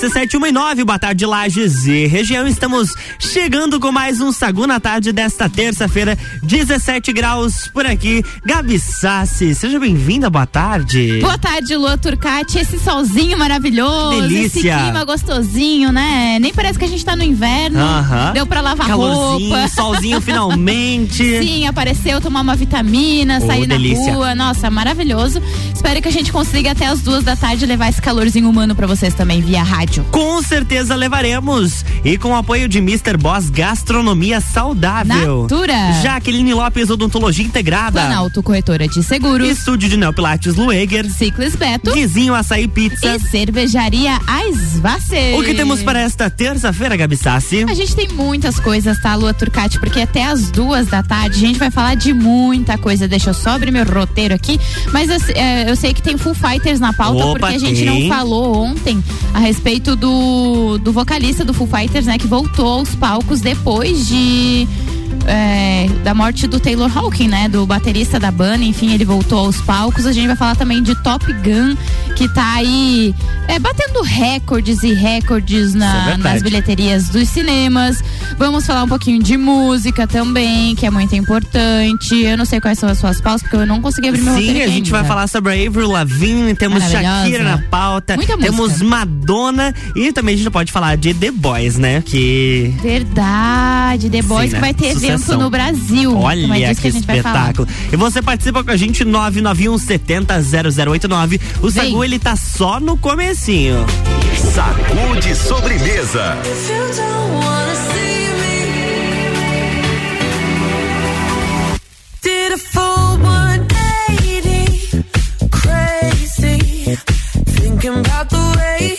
RC7 1 e 9, boa tarde, Lages e região. Estamos chegando com mais um Sagu na tarde desta terça-feira, 17 graus por aqui. Gabi Sassi, seja bem-vinda, boa tarde. Boa tarde, Lua Turcati. Esse solzinho maravilhoso, Delícia. esse clima gostosinho, né? Nem parece que a gente tá no inverno. Aham. Deu pra lavar Calorzinho, roupa. solzinho finalmente. Sim, apareceu tomar uma vitamina, Oh, sair delícia. na rua. Nossa, maravilhoso. Espero que a gente consiga até as duas da tarde levar esse calorzinho humano pra vocês também via rádio. Com certeza levaremos. E com o apoio de Mr. Boss Gastronomia Saudável. Natura. Jaqueline Lopes Odontologia Integrada. Planalto Corretora de Seguros. Estúdio de Neopilates Lueger. Ciclis Beto. Guizinho Açaí Pizza. E cervejaria Aisvasser. O que temos para esta terça-feira, Gabi Sassi? A gente tem muitas coisas, tá, Lua Turcati? Porque até as duas da tarde a gente vai falar de muita coisa. Deixa eu só abrir meu roteiro aqui. Mas eu, é, eu sei que tem Full Fighters na pauta, Opa, porque a gente tem. não falou ontem a respeito do, do vocalista do Full Fighters, né? Que voltou aos palcos depois de. É, da morte do Taylor Hawking, né? Do baterista da banda, enfim, ele voltou aos palcos. A gente vai falar também de Top Gun, que tá aí é, batendo recordes e recordes na- é nas bilheterias dos cinemas. Vamos falar um pouquinho de música também, que é muito importante. Eu não sei quais são as suas pausas, porque eu não consegui abrir meu roteiro Sim, a gente vai ainda. falar sobre a Avril Lavigne, temos. Shakira na pauta, Muita temos música. Madonna e também a gente pode falar de The Boys, né? Que Verdade, The Boys Sim, que né? vai ter evento Sucessão. no Brasil. É Olha disso que falar. espetáculo. E você participa com a gente 991 70 0089. O Vem. Sagu ele tá só no comecinho. Sacude sobremesa. Did a full 180, crazy. Thinking about the way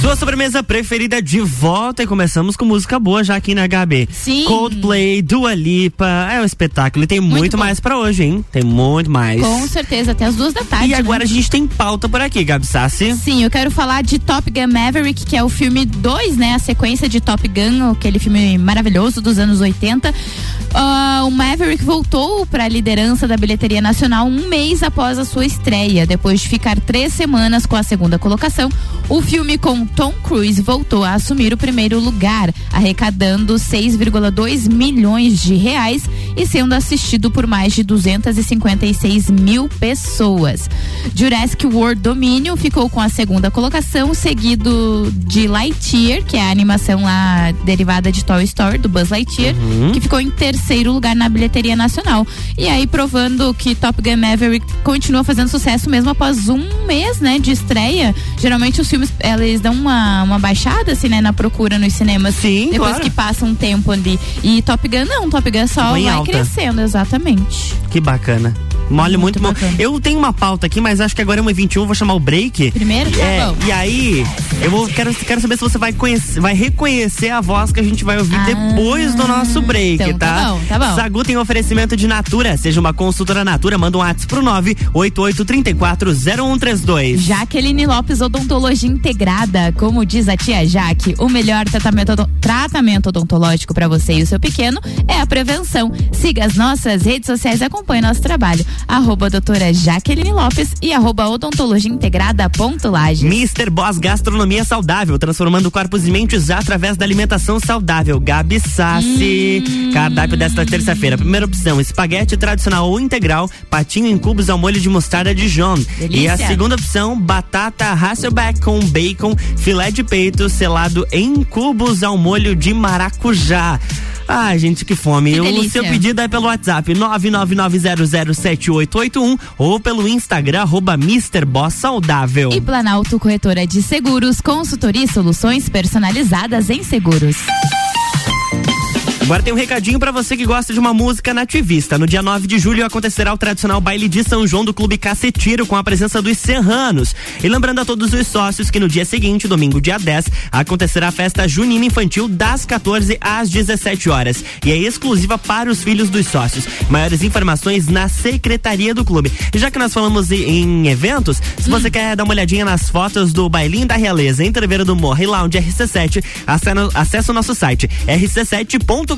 Sua sobremesa preferida de volta e começamos com música boa já aqui na HB. Sim. Coldplay, Dua Lipa, é um espetáculo e tem muito, bom. mais pra hoje, hein? Tem muito mais. Com certeza, até as duas da tarde. E agora né? a gente tem pauta por aqui, Gabi Sassi. Sim, eu quero falar de Top Gun Maverick, que é o filme 2, né? A sequência de Top Gun, aquele filme maravilhoso dos anos 80. Ah, o Maverick voltou para a liderança da bilheteria nacional um mês após a sua estreia. Depois de ficar três semanas com a segunda colocação, o filme com Tom Cruise voltou a assumir o primeiro lugar, arrecadando 6,2 milhões de reais e sendo assistido por mais de 256 mil pessoas. Jurassic World Domínio ficou com a segunda colocação, seguido de Lightyear, que é a animação lá derivada de Toy Story, do Buzz Lightyear, que ficou em terceiro lugar na bilheteria nacional. E aí provando que Top Gun Maverick continua fazendo sucesso mesmo após um mês, né, de estreia. Geralmente os filmes, eles dão uma, uma baixada, assim, né, na procura nos cinemas. Sim, Depois claro. que passa um tempo ali. E Top Gun não, Top Gun só Vai vai crescendo, exatamente. Que bacana. Mole muito, Muito bom. bacana. Eu tenho uma pauta aqui, mas acho que agora é 1h21, vou chamar o break. Primeiro? Tá É, bom. e aí, eu vou, quero, quero saber se você vai, conhecer, vai reconhecer a voz que a gente vai ouvir Ah, depois do nosso break, então tá? tá bom, tá bom. Sagu tem oferecimento de Natura. Seja uma consultora Natura, manda um WhatsApp pro 988340132. Jaqueline Lopes Odontologia Integrada. Como diz a tia Jaque, o melhor tratamento, tratamento odontológico para você e o seu pequeno é a prevenção. Siga as nossas redes sociais e acompanhe nosso trabalho. Arroba doutora Jaqueline Lopes e arroba odontologia integrada ponto Lages. Mr. Boss Gastronomia Saudável, transformando corpos e mentes através da alimentação saudável. Gabi Sassi. Hum. Cardápio desta terça-feira. Primeira opção: espaguete tradicional ou integral, patinho em cubos ao molho de mostarda Dijon. Delícia. E a segunda opção: batata Hasselback com bacon, filé de peito selado em cubos ao molho de maracujá. Ah, gente, que fome. Que o seu pedido é pelo WhatsApp 999007881 ou pelo Instagram arroba Saudável. E Planalto Corretora de Seguros, consultoria e soluções personalizadas em seguros. Agora tem um recadinho pra você que gosta de uma música nativista. No dia 9 de julho acontecerá o tradicional baile de São João do Clube Cacetiro com a presença dos Serranos. E lembrando a todos os sócios que no dia seguinte, domingo dia 10, acontecerá a festa junina infantil das 14 às 17 horas. E é exclusiva para os filhos dos sócios. Maiores informações na secretaria do clube. E já que nós falamos em, eventos, se você quer dar uma olhadinha nas fotos do Bailinho da Realeza em Treveiro do Morro e Lounge RC7, acessa, o nosso site rc7.com.br.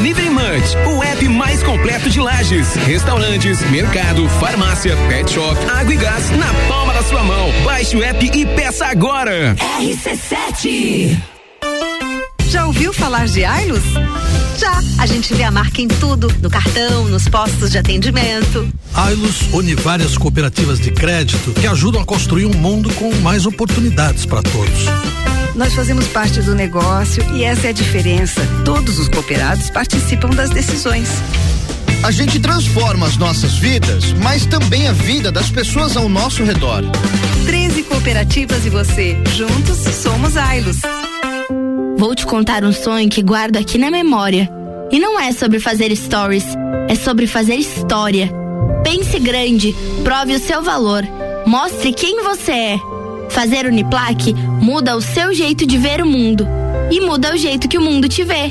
Delivery Munch, o app mais completo de lajes, restaurantes, mercado, farmácia, pet shop, água e gás na palma da sua mão. Baixe o app e peça agora. RC7 Já ouviu falar de Ailus? Já. A gente vê a marca em tudo, no cartão, nos postos de atendimento. Ailus une várias cooperativas de crédito que ajudam a construir um mundo com mais oportunidades para todos. Nós fazemos parte do negócio e essa é a diferença. Todos os cooperados participam das decisões. A gente transforma as nossas vidas, mas também a vida das pessoas ao nosso redor. 13 cooperativas e você. Juntos somos Ailus. Vou te contar um sonho que guardo aqui na memória. E não é sobre fazer stories, é sobre fazer história. Pense grande, prove o seu valor, mostre quem você é. Fazer Uniplaque muda o seu jeito de ver o mundo e muda o jeito que o mundo te vê.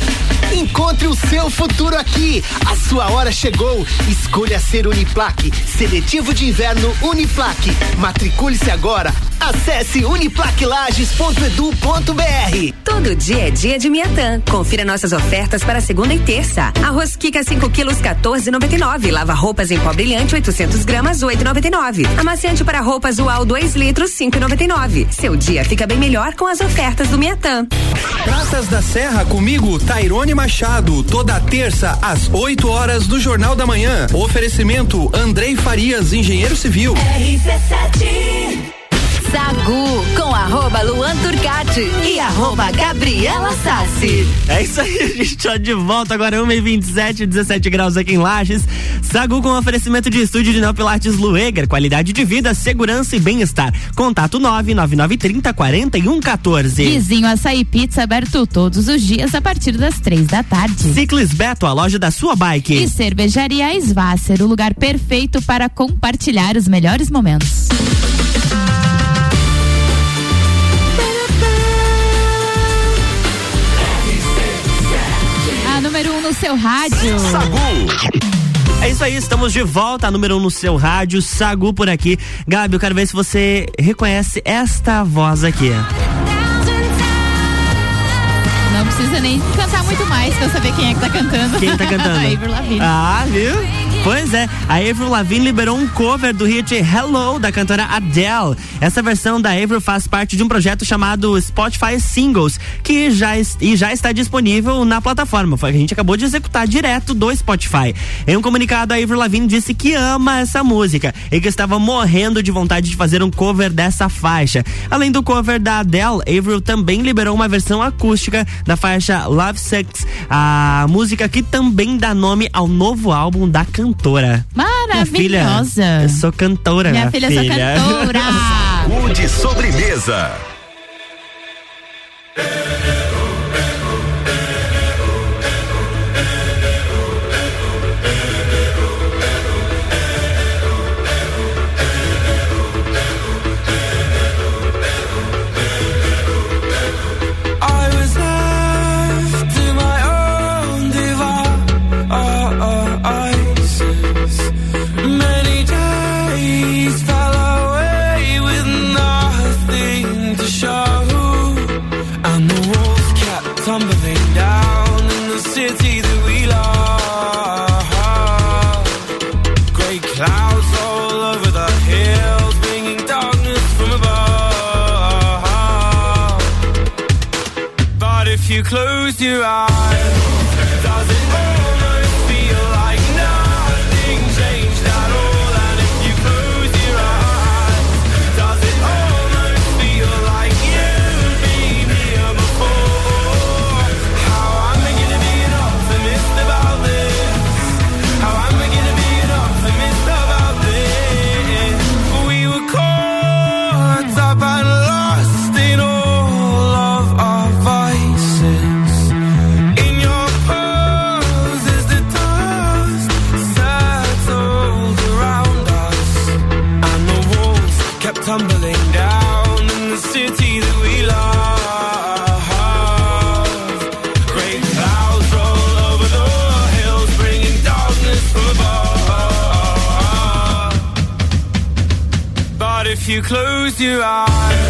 Encontre o seu futuro aqui. A sua hora chegou. Escolha ser Uniplaque. Seletivo de inverno Uniplaque. Matricule-se agora. Acesse uniplaquilages.edu.br. Todo dia é dia de Miatã. Confira nossas ofertas para segunda e terça. Arroz Kika 5 quilos 14,99. Lava roupas em pó brilhante 800 gramas 8,99. Amaciante para roupas UAL 2 litros 5,99. Seu dia fica bem melhor com as ofertas do Miatã. Praças da Serra comigo, Tairone Machado, toda terça às 8 horas do Jornal da Manhã. Oferecimento Andrei Farias, engenheiro civil. RC7 Sagu com arroba Luan Turcati e arroba Gabriela Sassi. É isso aí, a gente tá de volta agora, 1h27, 17 graus aqui em Lages. Sagu com oferecimento de estúdio de Neopilates Lueger, qualidade de vida, segurança e bem-estar. Contato 99930 4114. Vizinho Açaí Pizza aberto todos os dias a partir das três da tarde. Ciclis Beto, a loja da sua bike. E Cervejaria Svasser, o lugar perfeito para compartilhar os melhores momentos. Seu rádio. É isso aí, estamos de volta, a número 1 um no seu rádio, Sagu por aqui. Gabi, eu quero ver se você reconhece esta voz aqui. Não precisa nem cantar muito mais pra saber quem é que tá cantando. Quem tá cantando? Lavigne. Ah, viu? Pois é, a Avril Lavigne liberou um cover do hit Hello da cantora Adele. Essa versão da Avril faz parte de um projeto chamado Spotify Singles, que já, e já está disponível na plataforma. Foi a gente acabou de executar direto do Spotify. Em um comunicado, a Avril Lavigne disse que ama essa música e que estava morrendo de vontade de fazer um cover dessa faixa. Além do cover da Adele, Avril também liberou uma versão acústica da faixa Love Sucks, a música que também dá nome ao novo álbum da cantora. Maravilhosa. Filha, eu sou cantora, minha, minha filha. filha. sou cantora. Saúde sobremesa. You close you close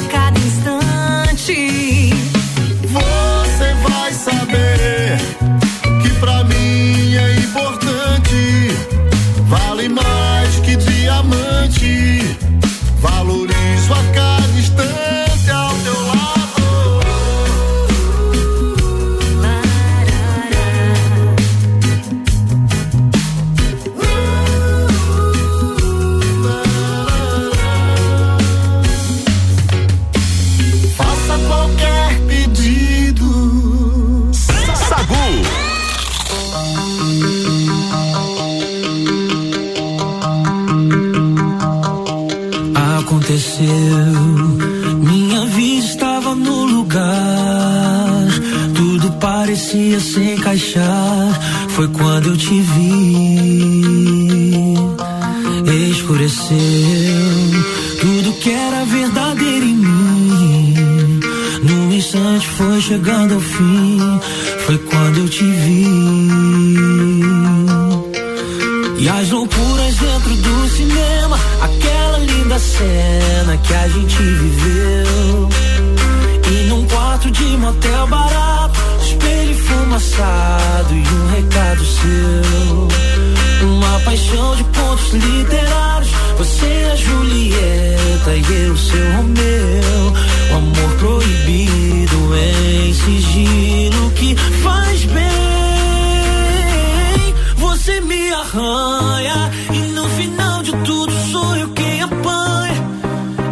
пока. E eu seu Romeu. O amor proibido em sigilo que faz bem. Você me arranha e no final de tudo sou eu quem apanha.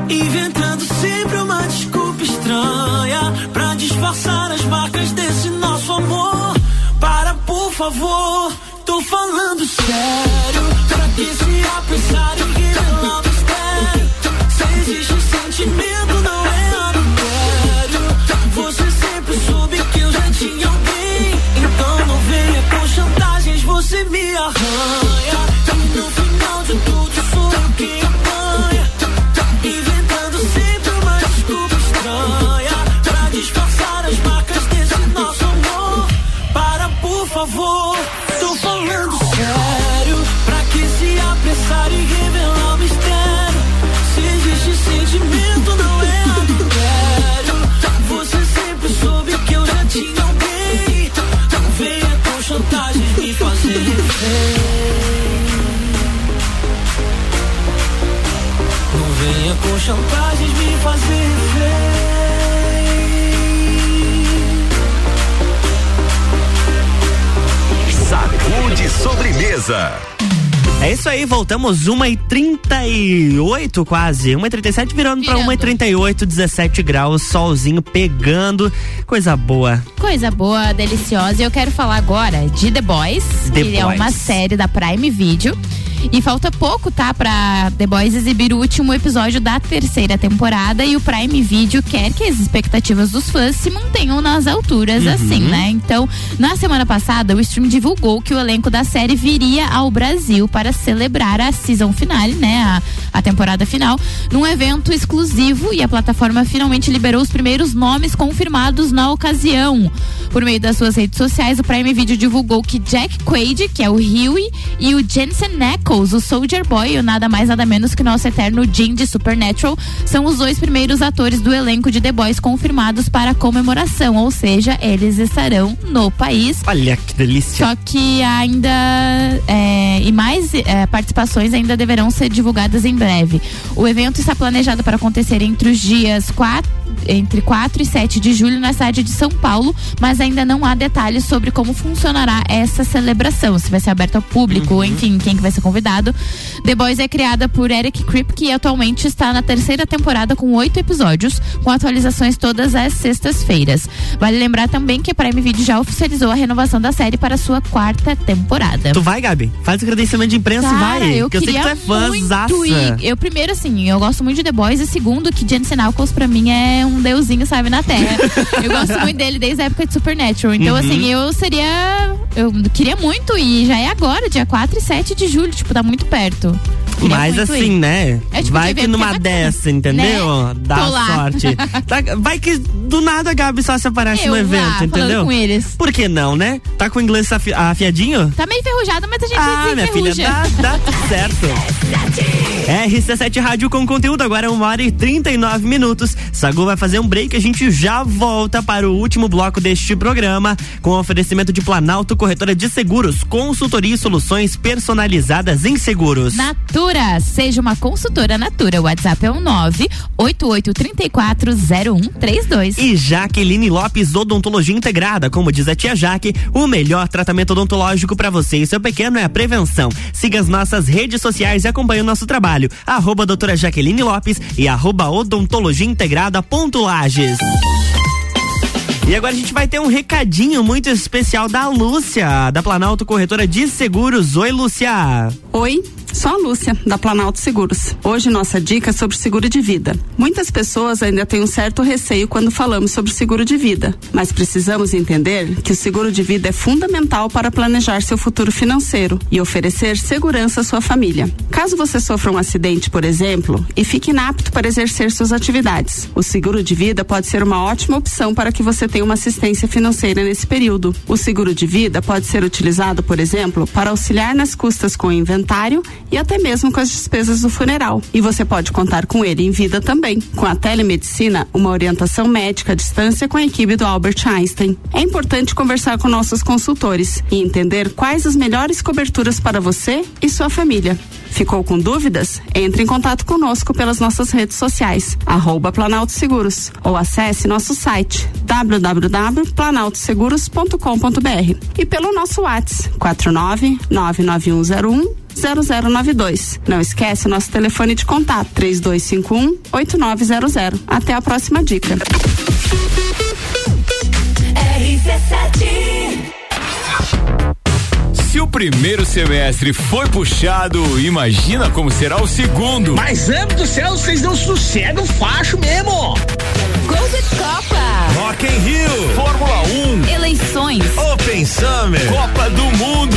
Inventando sempre uma desculpa estranha pra disfarçar as marcas desse nosso amor. Para, por favor, tô falando sério. Pra que se apressar chantagens, você me arranha. E chantagens me fazer Sacude sobremesa. É isso aí, voltamos 1h38 quase. 1h37 virando pra 1h38, 17 graus, solzinho pegando. Coisa boa. Coisa boa, deliciosa. E eu quero falar agora de The Boys, The que é Boys. uma série da Prime Video. E falta pouco, tá? Pra The Boys exibir o último episódio da terceira temporada. E o Prime Video quer que as expectativas dos fãs se mantenham nas alturas, Uhum. assim, né? Então, na semana passada, o stream divulgou que o elenco da série viria ao Brasil para celebrar a season finale, né? A, a temporada final, num evento exclusivo. E a plataforma finalmente liberou os primeiros nomes confirmados na ocasião. Por meio das suas redes sociais, o Prime Video divulgou que Jack Quaid, que é o Huey, e o Jensen Ackles, o Soldier Boy, o nada mais nada menos que nosso eterno Jim de Supernatural, são os dois primeiros atores do elenco de The Boys confirmados para a comemoração, ou seja, eles estarão no país. Olha que delícia. Só que ainda é, e mais é, participações ainda deverão ser divulgadas em breve. O evento está planejado para acontecer entre os dias 4, entre 4 e 7 de julho na cidade de São Paulo, mas ainda não há detalhes sobre como funcionará essa celebração, se vai ser aberto ao público, enfim, quem que vai ser convidado. The Boys é criada por Eric Kripke e atualmente está na terceira temporada com oito episódios, com atualizações todas as sextas-feiras. Vale lembrar também que a Prime Video já oficializou a renovação da série para a sua quarta temporada. Tu vai, Gabi? Faz o credenciamento de imprensa Cara, e vai. eu que eu sei que tu é ir. Eu primeiro assim, eu gosto muito de The Boys e segundo que Jensen Ackles pra mim é um deusinho, sabe, na Terra. eu gosto muito dele desde a época de Supernatural. Então Uhum. assim, eu seria eu queria muito ir, já é agora, dia 4 e 7 de julho, tipo, tá muito perto. Queria Mas assim, ir. né? É tipo vai que que numa é dessa, entendeu? né? Dá Tô lá. sorte. Tá- vai que do nada a Gabi só se aparece Eu no lá, evento, falando entendeu? com eles. Por que não, né? Tá com o inglês afi- afiadinho? Tá meio enferrujada, mas a gente Ah, minha filha, dá, dá tudo certo. RC7 Rádio com conteúdo, agora 1 hora e 39 minutos. Sagu vai fazer um break, a gente já volta para o último bloco deste programa, com oferecimento de Planalto Corretora de Seguros, consultoria e soluções personalizadas em seguros. Natura, seja uma consultora Natura. O WhatsApp é o 988340132. E Jaqueline Lopes Odontologia Integrada, como diz a tia Jaque, o melhor tratamento odontológico para você e seu pequeno é a prevenção. Siga as nossas redes sociais e acompanhe o nosso trabalho. Arroba doutora Jaqueline Lopes e arroba odontologia integrada ponto Lages. E agora a gente vai ter um recadinho muito especial da Lúcia, da Planalto Corretora de Seguros. Oi, Lúcia. Oi, Sou a Lúcia, da Planalto Seguros. Hoje nossa dica é sobre seguro de vida. Muitas pessoas ainda têm um certo receio quando falamos sobre seguro de vida, mas precisamos entender que o seguro de vida é fundamental para planejar seu futuro financeiro e oferecer segurança à sua família. Caso você sofra um acidente, por exemplo, e fique inapto para exercer suas atividades, o seguro de vida pode ser uma ótima opção para que você tenha uma assistência financeira nesse período. O seguro de vida pode ser utilizado, por exemplo, para auxiliar nas custas com o inventário e até mesmo com as despesas do funeral. E você pode contar com ele em vida também. Com a telemedicina, uma orientação médica à distância com a equipe do Albert Einstein. É importante conversar com nossos consultores e entender quais as melhores coberturas para você e sua família. Ficou com dúvidas? Entre em contato conosco pelas nossas redes sociais, arroba Planalto Seguros, ou acesse nosso site www.planaltoseguros.com.br e pelo nosso WhatsApp 4999101 0092. Não esquece nosso telefone de contato 3251 8900. Até a próxima dica. Se o primeiro semestre foi puxado, imagina como será o segundo. Mas, amo do céu, vocês não sossegam facho mesmo. Golden Copa. Rock in Rio, Fórmula 1, Eleições. Open Summer, Copa do Mundo.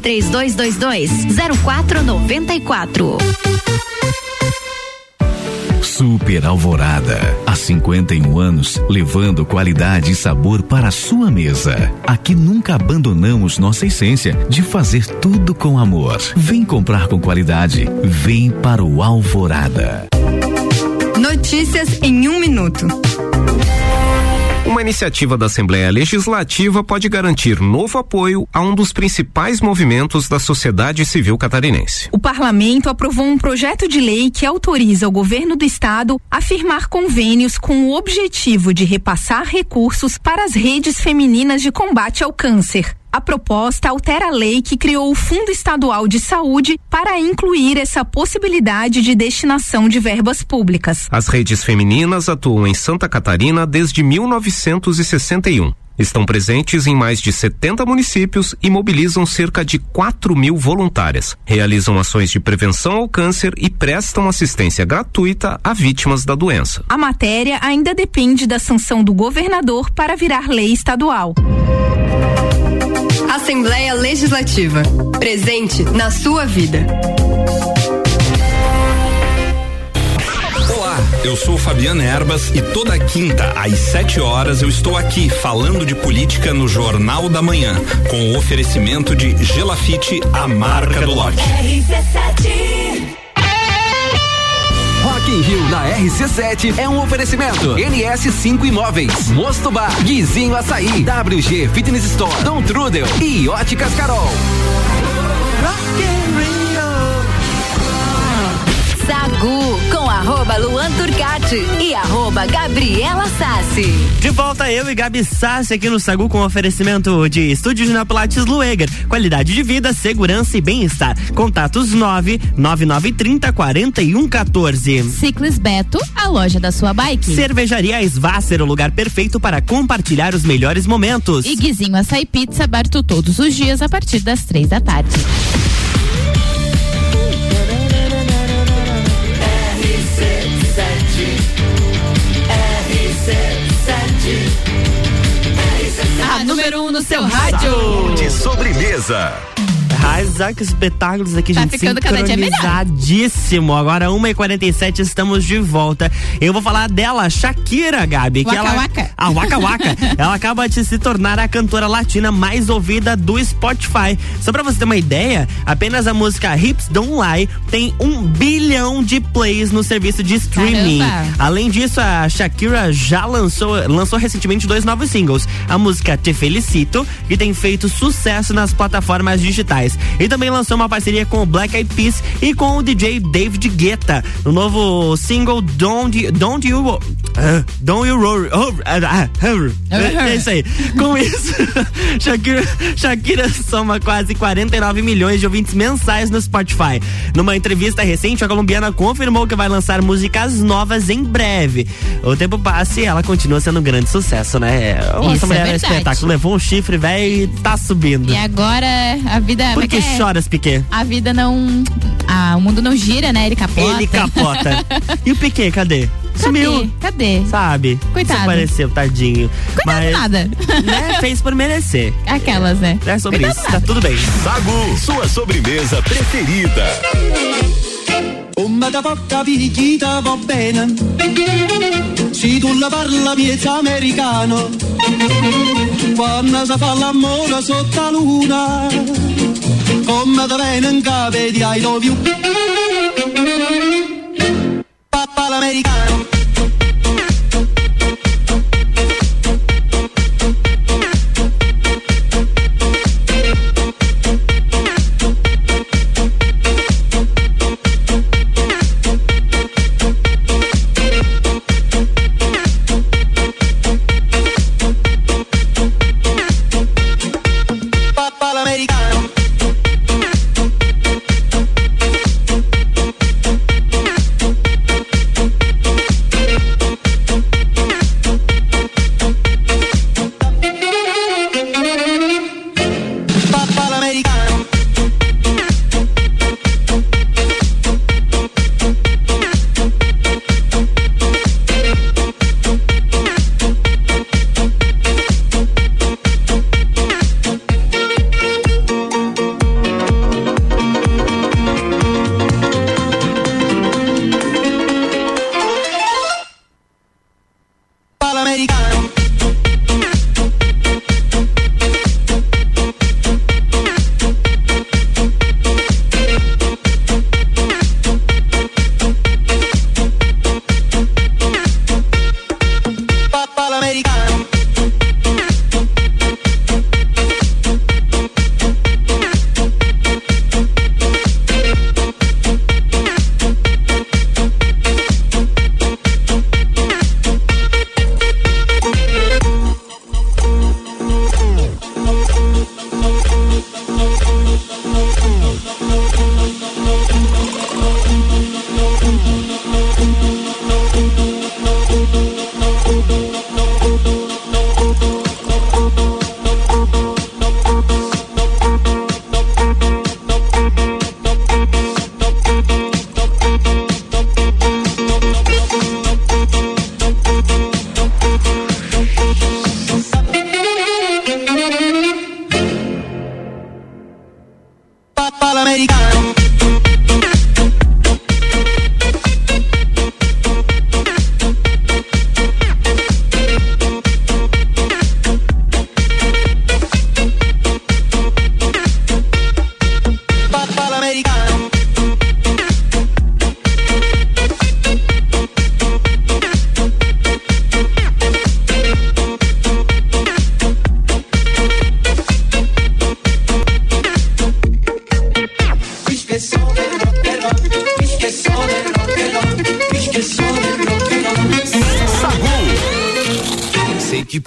3222 0494. Super Alvorada. Há 51 anos, levando qualidade e sabor para a sua mesa. Aqui nunca abandonamos nossa essência de fazer tudo com amor. Vem comprar com qualidade. Vem para o Alvorada. Notícias em um minuto. Uma iniciativa da Assembleia Legislativa pode garantir novo apoio a um dos principais movimentos da sociedade civil catarinense. O parlamento aprovou um projeto de lei que autoriza o governo do estado a firmar convênios com o objetivo de repassar recursos para as redes femininas de combate ao câncer. A proposta altera a lei que criou o Fundo Estadual de Saúde para incluir essa possibilidade de destinação de verbas públicas. As redes femininas atuam em Santa Catarina desde 1961. Estão presentes em mais de 70 municípios e mobilizam cerca de 4 mil voluntárias. Realizam ações de prevenção ao câncer e prestam assistência gratuita a vítimas da doença. A matéria ainda depende da sanção do governador para virar lei estadual. Assembleia Legislativa. Presente na sua vida. Eu sou Fabiana Erbas e toda quinta às 7 horas eu estou aqui falando de política no Jornal da Manhã, com o oferecimento de Gelafite, a marca do lote. Rock in Rio na RC7 é um oferecimento. NS5 Imóveis, Mosto Bar, Guizinho Açaí, WG Fitness Store, Dom Trudel e Óticas Carol. Arroba Luan Turcati e arroba Gabriela Sassi. De volta eu e Gabi Sassi aqui no Sagu com oferecimento de Estúdio de Pilates Lueger. Qualidade de vida, segurança e bem-estar. Contatos 9 9930 4114. Ciclis Beto, a loja da sua bike. Cervejaria Svasser, o lugar perfeito para compartilhar os melhores momentos. E Guizinho Açaí Pizza, aberto todos os dias a partir das três da tarde. A número um no seu rádio. De sobremesa. Arrasar que espetáculos aqui, Tá gente. ficando sincronizadíssimo. Agora, 1h47, estamos de volta. Eu vou falar dela, Shakira, Gabi. que Waka ela, Waka. A Waka Waka. ela acaba de se tornar a cantora latina mais ouvida do Spotify. Só pra você ter uma ideia, apenas a música Hips Don't Lie tem um bilhão de plays no serviço de streaming. Caramba. Além disso, a Shakira já lançou, lançou recentemente dois novos singles. A música Te Felicito, que tem feito sucesso nas plataformas digitais. E também lançou uma parceria com o Black Eyed Peas e com o DJ David Guetta. No novo single Don't, Don't You uh, Don't You Roll. Oh, ah, ah, é, é isso aí. Com isso, Shakira, Shakira soma quase 49 milhões de ouvintes mensais no Spotify. Numa entrevista recente, a colombiana confirmou que vai lançar músicas novas em breve. O tempo passa e ela continua sendo um grande sucesso, né? Isso Essa é mulher é, verdade. espetáculo. Levou um chifre, velho, e tá subindo. E agora a vida. Por que é- choras, Piquet? A vida não. Ah, o mundo não gira, né? Ele capota. Ele capota. e o Piquet, cadê? Sumiu. Cadê? Sabe? Coitado. Desapareceu, tadinho. Coitado Mas, nada. né, fez por merecer. Aquelas, né? É sobre Coitado isso, tá tudo bem. Sagu, sua sobremesa preferida. Come da porca picchita va bene Se tu la parla miezza americano Quando si fa l'amore sotto la luna Come da bene in capo di I love you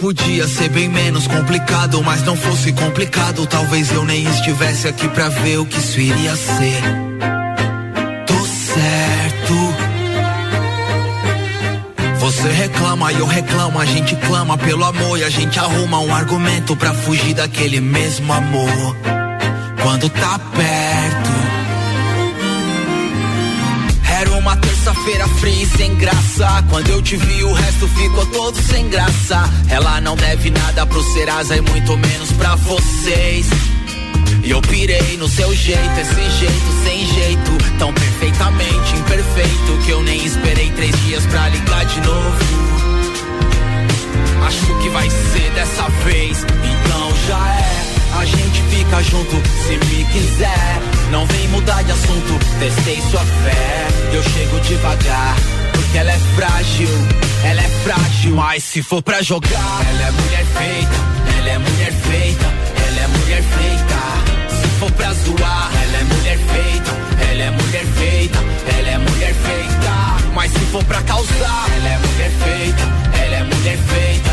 podia ser bem menos complicado, mas não fosse complicado, talvez eu nem estivesse aqui pra ver o que isso iria ser. Tô certo. Você reclama e eu reclamo, a gente clama pelo amor e a gente arruma um argumento pra fugir daquele mesmo amor. Quando tá perto. Terça-feira fria e sem graça. Quando eu te vi, o resto ficou todo sem graça. Ela não deve nada pro Serasa e muito menos pra vocês. E eu pirei no seu jeito, esse jeito sem jeito, tão perfeitamente imperfeito que eu nem esperei três dias pra ligar de novo. Acho que vai ser dessa vez, então já é. A gente fica junto se me quiser. Não vem mudar de assunto, testei sua fé. Eu chego devagar, porque ela é frágil, ela é frágil. Mas se for pra jogar, ela é mulher feita, ela é mulher feita, ela é mulher feita. Se for pra zoar, ela é mulher feita, ela é mulher feita, ela é mulher feita. Mas se for pra causar, ela é mulher feita, ela é mulher feita,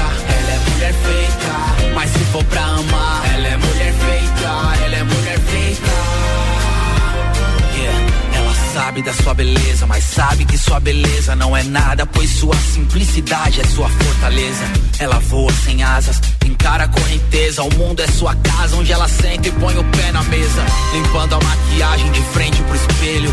sabe que sua beleza não é nada, pois sua simplicidade é sua fortaleza. Ela voa sem asas, encara a correnteza. O mundo é sua casa, onde ela senta e põe o pé na mesa. Limpando a maquiagem de frente pro espelho.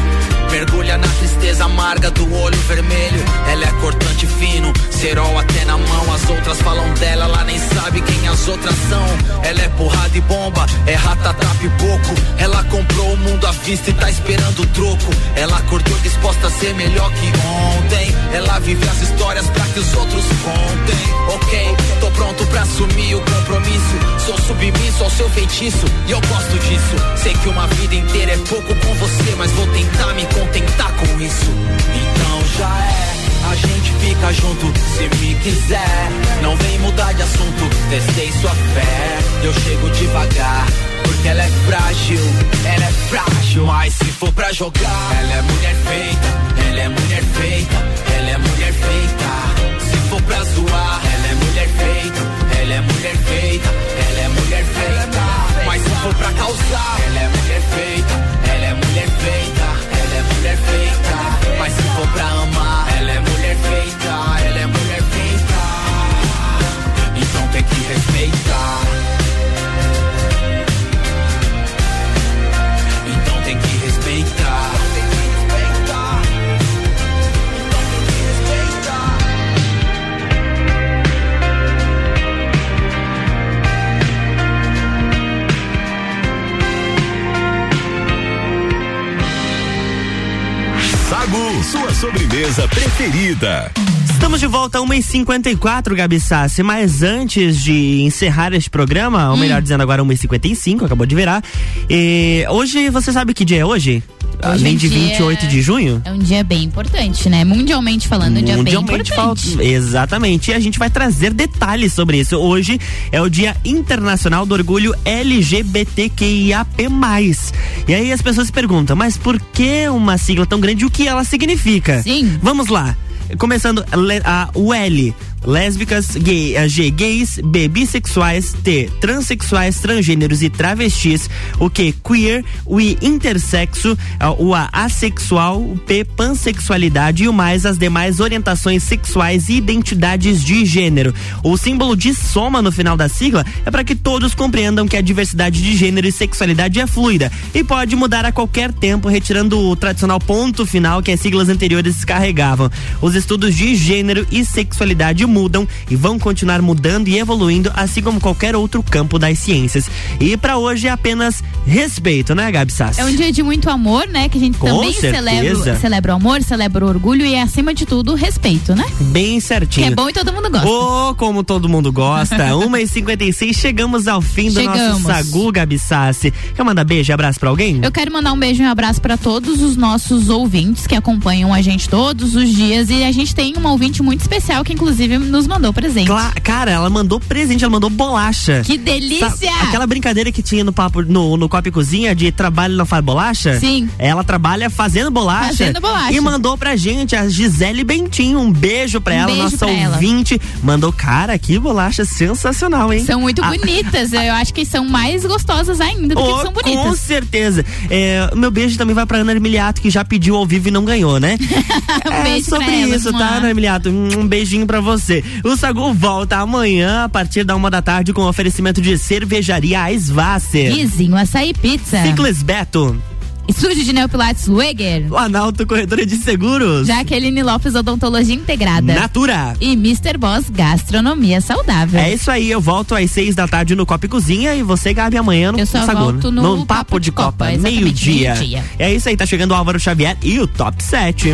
Mergulha na tristeza amarga do olho vermelho. Ela é cortante fino, cerol até na mão. As outras falam dela, ela nem sabe quem as outras são. Ela é porrada e bomba, é ratatá pipoco. Ela comprou o mundo à vista e tá esperando o troco. Ela acordou disposta a ser melhor que ontem. Ela vive as histórias pra que os outros contem. Ok, tô pronto pra assumir o compromisso. Sou submisso ao seu feitiço e eu gosto disso. Sei que uma vida inteira é pouco com você, mas vou tentar me contentar com isso. Então já é. A gente fica junto se me quiser. Não vem mudar de assunto, testei sua fé. Eu chego devagar, porque ela é frágil, ela é frágil. Mas se for pra jogar, ela é mulher feita, ela é mulher feita, ela é mulher feita. Se for pra zoar, ela é mulher feita, ela é mulher feita, ela é mulher feita. Mas se for pra causar, ela é mulher feita, ela é mulher feita, ela é mulher feita. Mas se for pra amar, ela é mulher feita, sobremesa preferida. Estamos de volta a 1h54, Gabi Sassi, mas antes de encerrar este programa, ou melhor dizendo agora 1h55, acabou de virar. E hoje, você sabe que dia é hoje? Além em de dia 28 de junho? É um dia bem importante, né? Mundialmente falando, é um dia bem Mundialmente importante. fal- Exatamente. E a gente vai trazer detalhes sobre isso. Hoje é o Dia Internacional do Orgulho LGBTQIAP+. E aí as pessoas se perguntam, mas por que uma sigla tão grande? O que ela significa? Sim. Vamos lá. Começando le- a, o L. Lésbicas, gay, a G, gays, B, bissexuais, T, transexuais, transgêneros e travestis, o Q, queer, o I, intersexo, o A, assexual, o P, pansexualidade e o mais as demais orientações sexuais e identidades de gênero. O símbolo de soma no final da sigla é para que todos compreendam que a diversidade de gênero e sexualidade é fluida e pode mudar a qualquer tempo, retirando o tradicional ponto final que as siglas anteriores carregavam. Os estudos de gênero e sexualidade mudam e vão continuar mudando e evoluindo, assim como qualquer outro campo das ciências. E para hoje é apenas respeito, né, Gabi Sassi? É um dia de muito amor, né? Que a gente Com também certeza. celebra, celebra o amor, celebra o orgulho e, acima de tudo, respeito, né? Bem Que certinho. é bom e todo mundo gosta. Oh, como todo mundo gosta. 1h56, chegamos ao fim do nosso Chegamos. Sagu, Gabi Sassi. Quer mandar beijo e abraço pra alguém? Eu quero mandar um beijo e um abraço para todos os nossos ouvintes que acompanham a gente todos os dias. E a gente tem uma ouvinte muito especial que, inclusive, Nos mandou presente. Cla- Cara, ela mandou presente, ela mandou bolacha. Que delícia! Sabe aquela brincadeira que tinha no papo no, no Copa e Cozinha de trabalho não faz bolacha? Sim. Ela trabalha fazendo bolacha. Fazendo bolacha. E mandou pra gente a Gisele Bentinho. Um beijo pra Um ela, beijo nossa pra ela. ouvinte. Mandou, cara, que bolacha sensacional, hein? São muito Ah, bonitas. Eu acho que são mais gostosas ainda do que Oh, são com bonitas. certeza. É, meu beijo também vai pra Ana Emiliato, que já pediu ao vivo e não ganhou, né? é beijo pra sobre ela, isso, tá. Ana Emiliato? Um beijinho pra você. O Sagu volta amanhã, a partir da uma da tarde, com oferecimento de cervejaria Svasser. Vizinho Açaí Pizza. Ciclis Beto. Estúdio de Neopilates Lueger. Planalto Corretora de Seguros. Jaqueline Lopes Odontologia Integrada. Natura. E Mr. Boss Gastronomia Saudável. É isso aí, eu volto às seis da tarde no Copa e Cozinha e você, Gabi, amanhã no Eu só volto né? no Papo de Copa, exatamente, meio-dia. meio-dia. é isso aí, tá chegando o Álvaro Xavier e o Top 7.